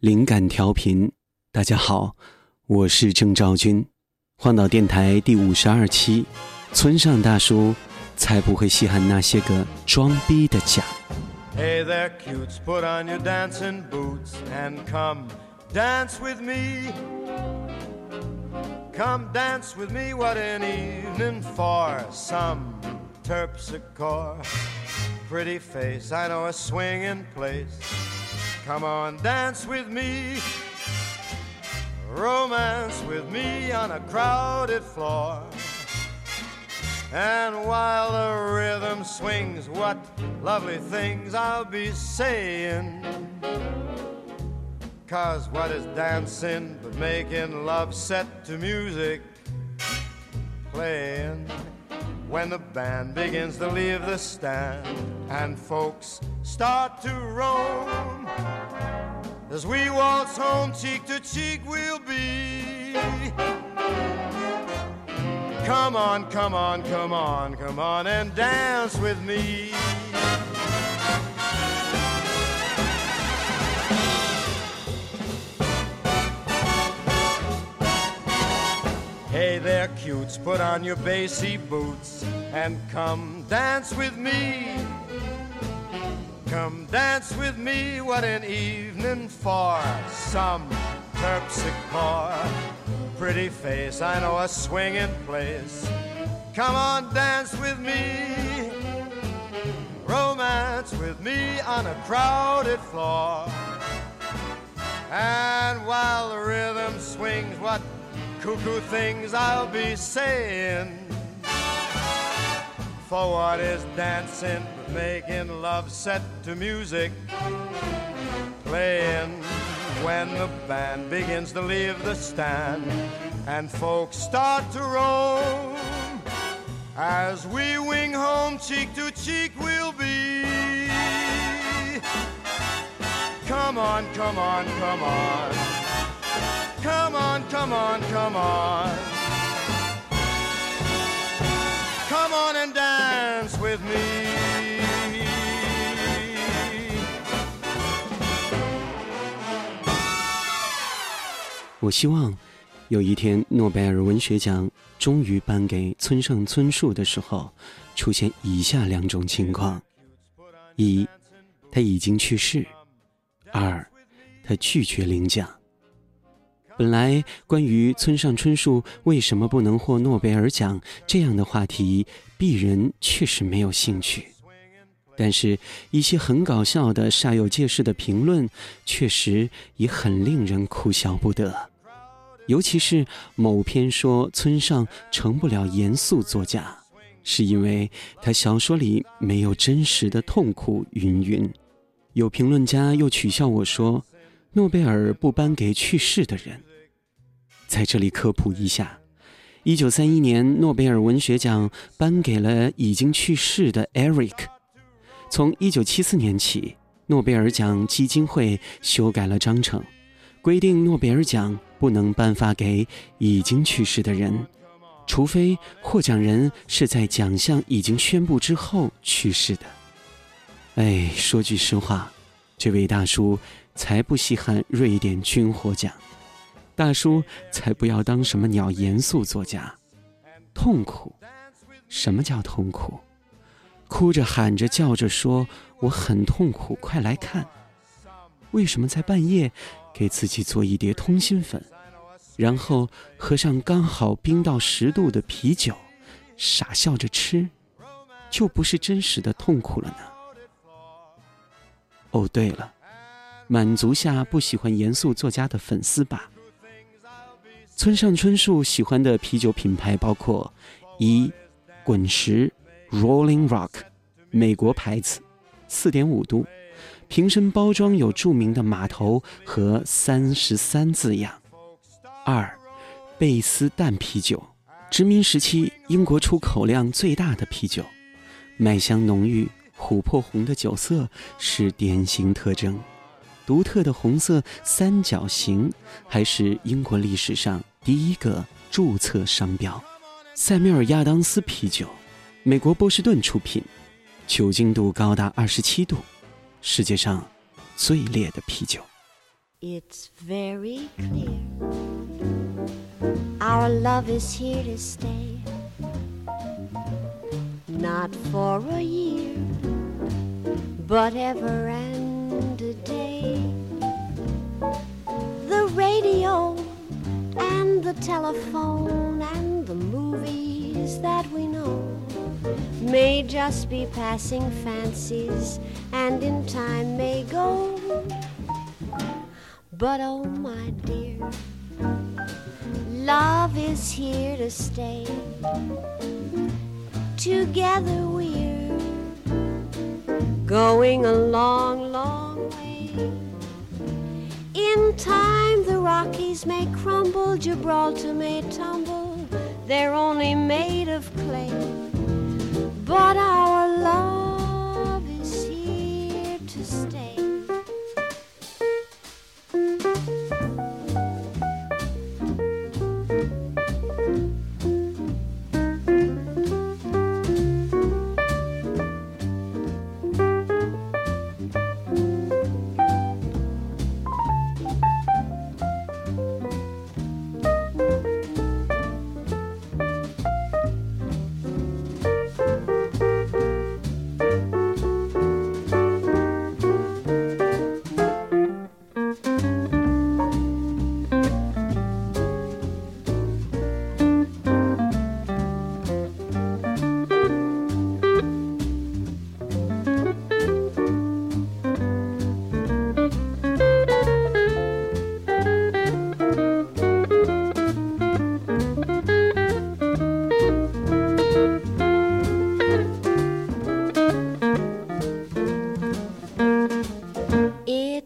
灵感调频，大家好，我是郑兆军，荒岛电台第五十二期，村上大叔才不会稀罕那些个装逼的奖。Hey there, cutes, put on your dancing boots and come dance with me. Come dance with me, what an evening for some terpsichore. Pretty face, I know a swinging place. Come on, dance with me. Romance with me on a crowded floor. And while the rhythm swings, what lovely things I'll be saying. Cause what is dancing but making love set to music playing? When the band begins to leave the stand and folks start to roam. As we waltz home, cheek to cheek, we'll be. Come on, come on, come on, come on and dance with me. Hey there, cutes, put on your bassy boots and come dance with me. Come dance with me, what an evening for some terpsichore. Pretty face, I know a swinging place. Come on, dance with me. Romance with me on a crowded floor. And while the rhythm swings, what cuckoo things I'll be saying. For what is dancing, making love set to music, playing when the band begins to leave the stand and folks start to roam. As we wing home, cheek to cheek, we'll be. Come on, come on, come on. Come on, come on, come on. 我希望有一天诺贝尔文学奖终于颁给村上春树的时候，出现以下两种情况：一，他已经去世；二，他拒绝领奖。本来关于村上春树为什么不能获诺贝尔奖这样的话题，鄙人确实没有兴趣。但是，一些很搞笑的、煞有介事的评论，确实也很令人哭笑不得。尤其是某篇说村上成不了严肃作家，是因为他小说里没有真实的痛苦云云。有评论家又取笑我说，诺贝尔不颁给去世的人。在这里科普一下，一九三一年诺贝尔文学奖颁给了已经去世的 Eric。从一九七四年起，诺贝尔奖基金会修改了章程，规定诺贝尔奖不能颁发给已经去世的人，除非获奖人是在奖项已经宣布之后去世的。哎，说句实话，这位大叔才不稀罕瑞典军火奖，大叔才不要当什么鸟严肃作家。痛苦，什么叫痛苦？哭着喊着叫着说我很痛苦，快来看！为什么在半夜给自己做一碟通心粉，然后喝上刚好冰到十度的啤酒，傻笑着吃，就不是真实的痛苦了呢？哦，对了，满足下不喜欢严肃作家的粉丝吧。村上春树喜欢的啤酒品牌包括一滚石。Rolling Rock，美国牌子，四点五度，瓶身包装有著名的码头和三十三字样。二，贝斯淡啤酒，殖民时期英国出口量最大的啤酒，麦香浓郁，琥珀红的酒色是典型特征，独特的红色三角形还是英国历史上第一个注册商标。塞缪尔亚当斯啤酒。美国波士顿出品，酒精度高达二十七度，世界上最烈的啤酒。It's very clear our love is here to stay. Not for a year, but ever and a day. The radio and the telephone and the movies that we know may just be passing fancies and in time may go. But oh my dear, love is here to stay. Together we're going a long, long time, the Rockies may crumble, Gibraltar may tumble, they're only made of clay. But our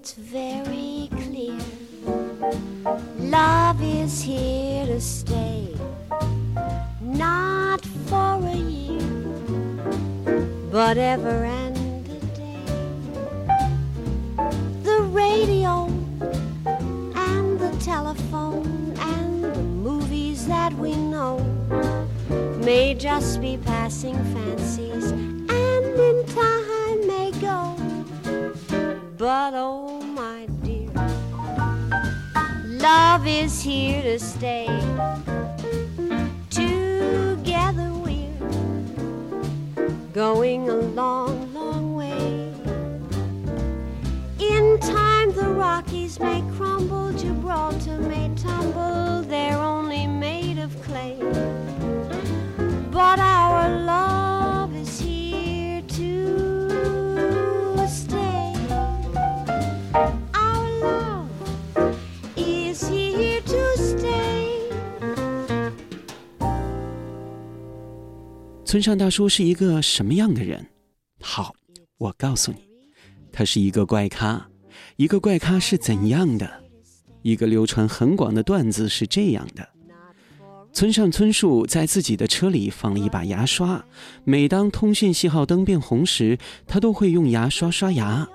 It's very clear love is here to stay. Not for a year, but ever and a day. The radio and the telephone and the movies that we know may just be passing fancies stay. Together we're going a long, long way. In time, the Rockies may crumble, Gibraltar may tumble, 村上大叔是一个什么样的人？好，我告诉你，他是一个怪咖。一个怪咖是怎样的？一个流传很广的段子是这样的：村上春树在自己的车里放了一把牙刷，每当通讯信号灯变红时，他都会用牙刷刷牙，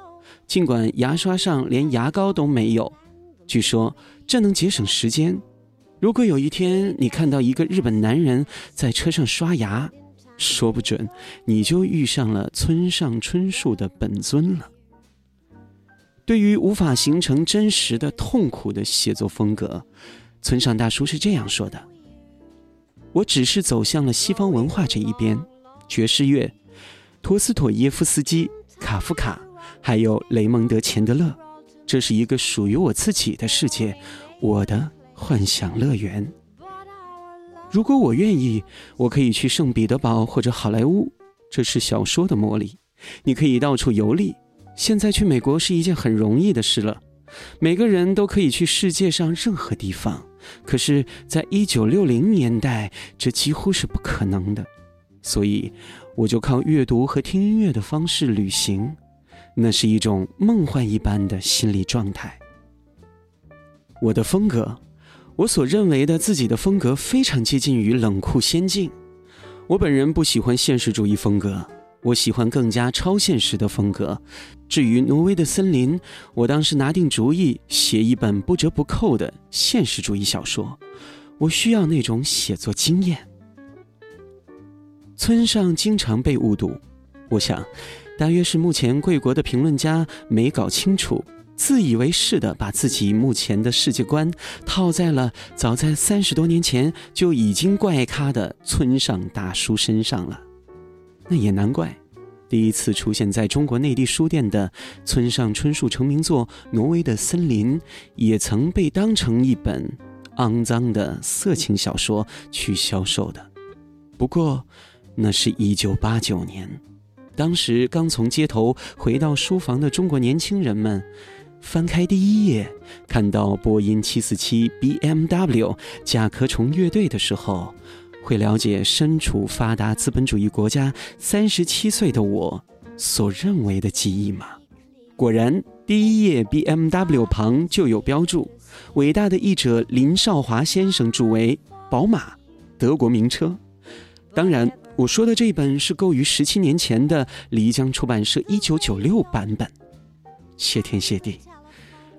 尽管牙刷上连牙膏都没有。据说这能节省时间。如果有一天你看到一个日本男人在车上刷牙，说不准你就遇上了村上春树的本尊了。对于无法形成真实的痛苦的写作风格，村上大叔是这样说的：“我只是走向了西方文化这一边，爵士乐、陀思妥耶夫斯基、卡夫卡，还有雷蒙德·钱德勒，这是一个属于我自己的世界，我的幻想乐园。如果我愿意，我可以去圣彼得堡或者好莱坞，这是小说的魔力。你可以到处游历。现在去美国是一件很容易的事了，每个人都可以去世界上任何地方。可是，在一九六零年代，这几乎是不可能的。所以，我就靠阅读和听音乐的方式旅行，那是一种梦幻一般的心理状态。我的风格，我所认为的自己的风格，非常接近于冷酷仙境。我本人不喜欢现实主义风格，我喜欢更加超现实的风格。至于挪威的森林，我当时拿定主意写一本不折不扣的现实主义小说。我需要那种写作经验。村上经常被误读，我想，大约是目前贵国的评论家没搞清楚，自以为是的把自己目前的世界观套在了早在三十多年前就已经怪咖的村上大叔身上了。那也难怪，第一次出现在中国内地书店的村上春树成名作《挪威的森林》，也曾被当成一本肮脏的色情小说去销售的。不过，那是一九八九年，当时刚从街头回到书房的中国年轻人们。翻开第一页，看到波音747 BMW 甲壳虫乐队的时候，会了解身处发达资本主义国家三十七岁的我所认为的记忆吗？果然，第一页 BMW 旁就有标注：伟大的译者林少华先生著为宝马，德国名车。当然，我说的这本是购于十七年前的漓江出版社一九九六版本。谢天谢地，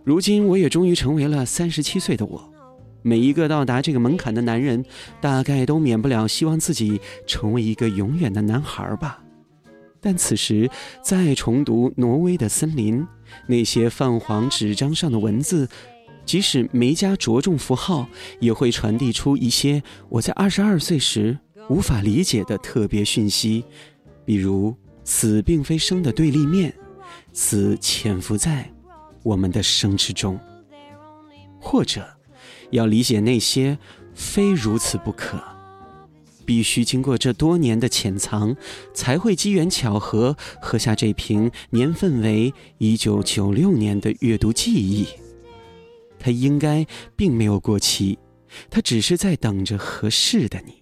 如今我也终于成为了三十七岁的我。每一个到达这个门槛的男人，大概都免不了希望自己成为一个永远的男孩吧。但此时再重读《挪威的森林》，那些泛黄纸张上的文字，即使没加着重符号，也会传递出一些我在二十二岁时无法理解的特别讯息，比如“死并非生”的对立面。死潜伏在我们的生之中，或者要理解那些非如此不可，必须经过这多年的潜藏，才会机缘巧合喝下这瓶年份为一九九六年的阅读记忆。它应该并没有过期，它只是在等着合适的你。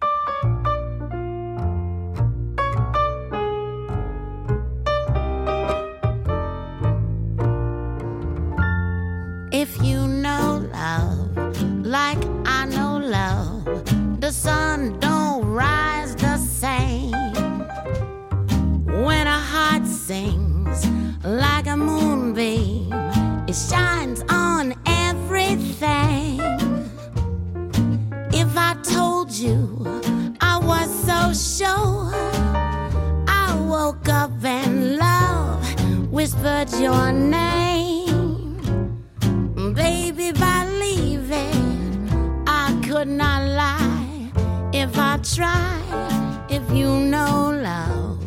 Could not lie if I tried. If you know love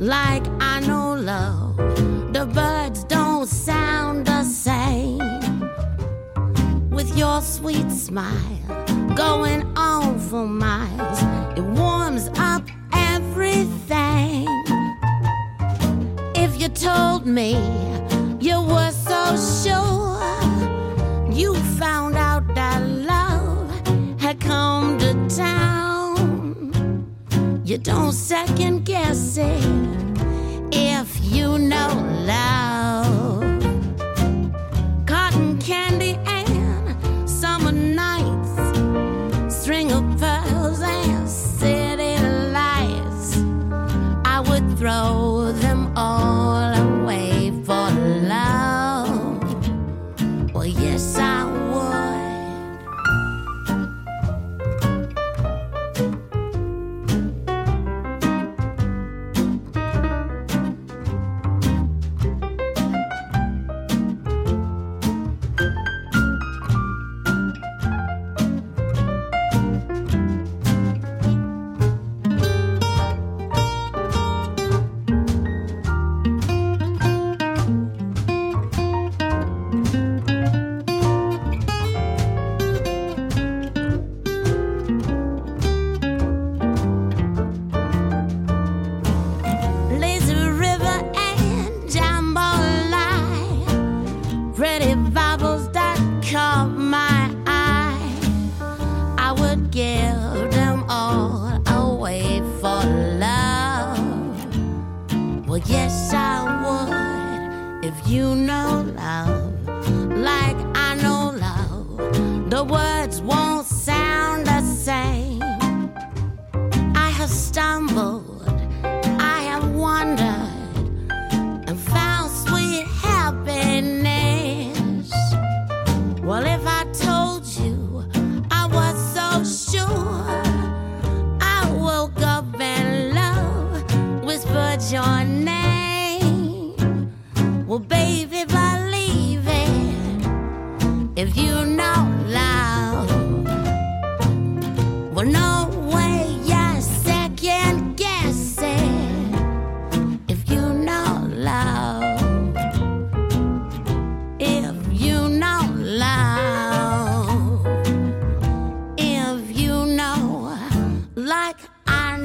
like I know love, the birds don't sound the same. With your sweet smile going on for miles, it warms up everything If you told me you were so sure you found You don't second guess it if you know love.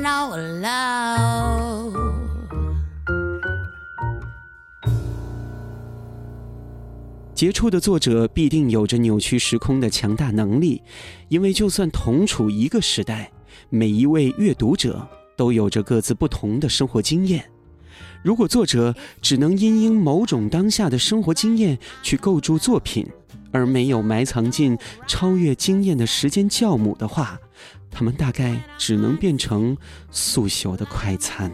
I know love. 杰出的作者必定有着扭曲时空的强大能力，因为就算同处一个时代，每一位阅读者都有着各自不同的生活经验。如果作者只能因应某种当下的生活经验去构筑作品，而没有埋藏进超越经验的时间酵母的话，他们大概只能变成速朽的快餐。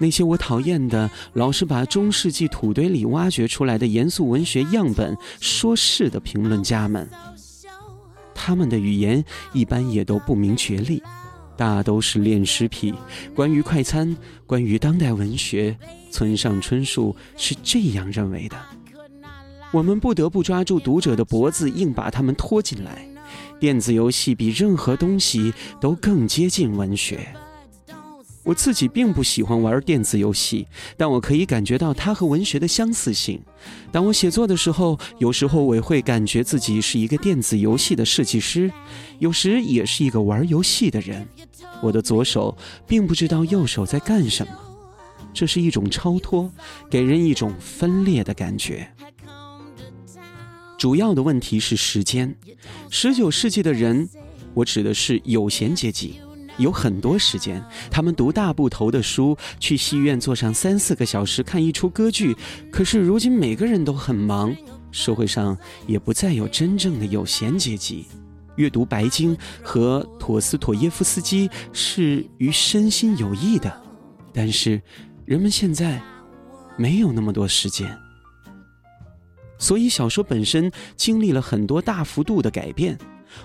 那些我讨厌的，老是把中世纪土堆里挖掘出来的严肃文学样本说是的评论家们，他们的语言一般也都不明觉厉，大都是恋尸癖。关于快餐，关于当代文学，村上春树是这样认为的。我们不得不抓住读者的脖子，硬把他们拖进来。电子游戏比任何东西都更接近文学。我自己并不喜欢玩电子游戏，但我可以感觉到它和文学的相似性。当我写作的时候，有时候我也会感觉自己是一个电子游戏的设计师，有时也是一个玩游戏的人。我的左手并不知道右手在干什么，这是一种超脱，给人一种分裂的感觉。主要的问题是时间。十九世纪的人，我指的是有闲阶级。有很多时间，他们读大部头的书，去戏院坐上三四个小时看一出歌剧。可是如今每个人都很忙，社会上也不再有真正的有闲阶级。阅读白鲸和陀思妥耶夫斯基是于身心有益的，但是人们现在没有那么多时间，所以小说本身经历了很多大幅度的改变。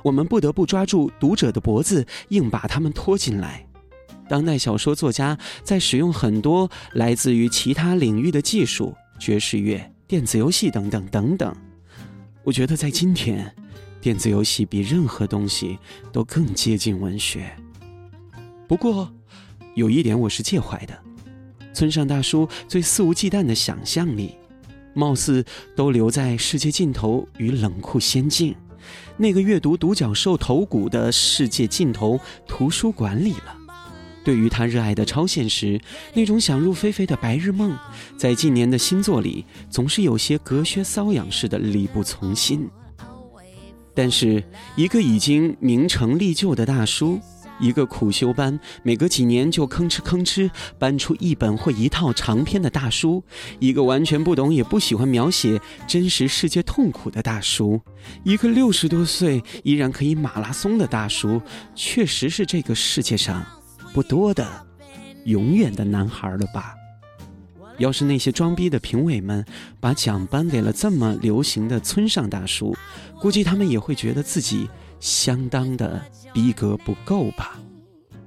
我们不得不抓住读者的脖子，硬把他们拖进来。当代小说作家在使用很多来自于其他领域的技术，爵士乐、电子游戏等等等等。我觉得在今天，电子游戏比任何东西都更接近文学。不过，有一点我是介怀的：村上大叔最肆无忌惮的想象力，貌似都留在世界尽头与冷酷仙境。那个阅读独角兽头骨的世界尽头图书馆里了。对于他热爱的超现实，那种想入非非的白日梦，在近年的新作里总是有些隔靴搔痒似的力不从心。但是，一个已经名成利就的大叔。一个苦修班，每隔几年就吭哧吭哧搬出一本或一套长篇的大书；一个完全不懂也不喜欢描写真实世界痛苦的大叔；一个六十多岁依然可以马拉松的大叔，确实是这个世界上不多的永远的男孩了吧？要是那些装逼的评委们把奖颁给了这么流行的村上大叔，估计他们也会觉得自己。相当的逼格不够吧，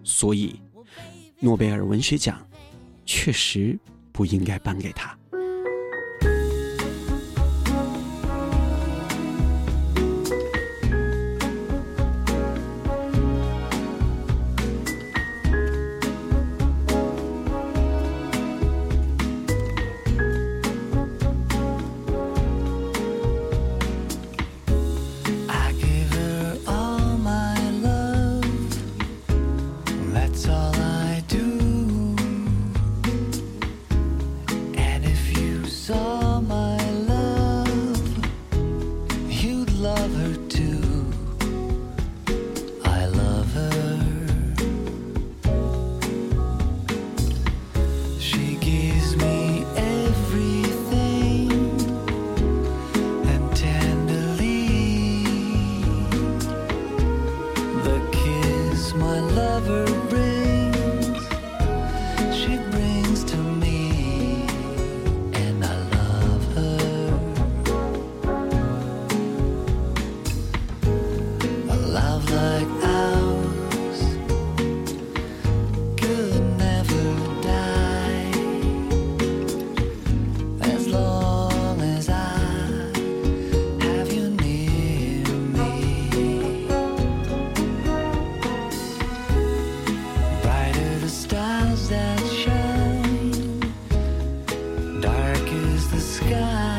所以诺贝尔文学奖确实不应该颁给他。sky.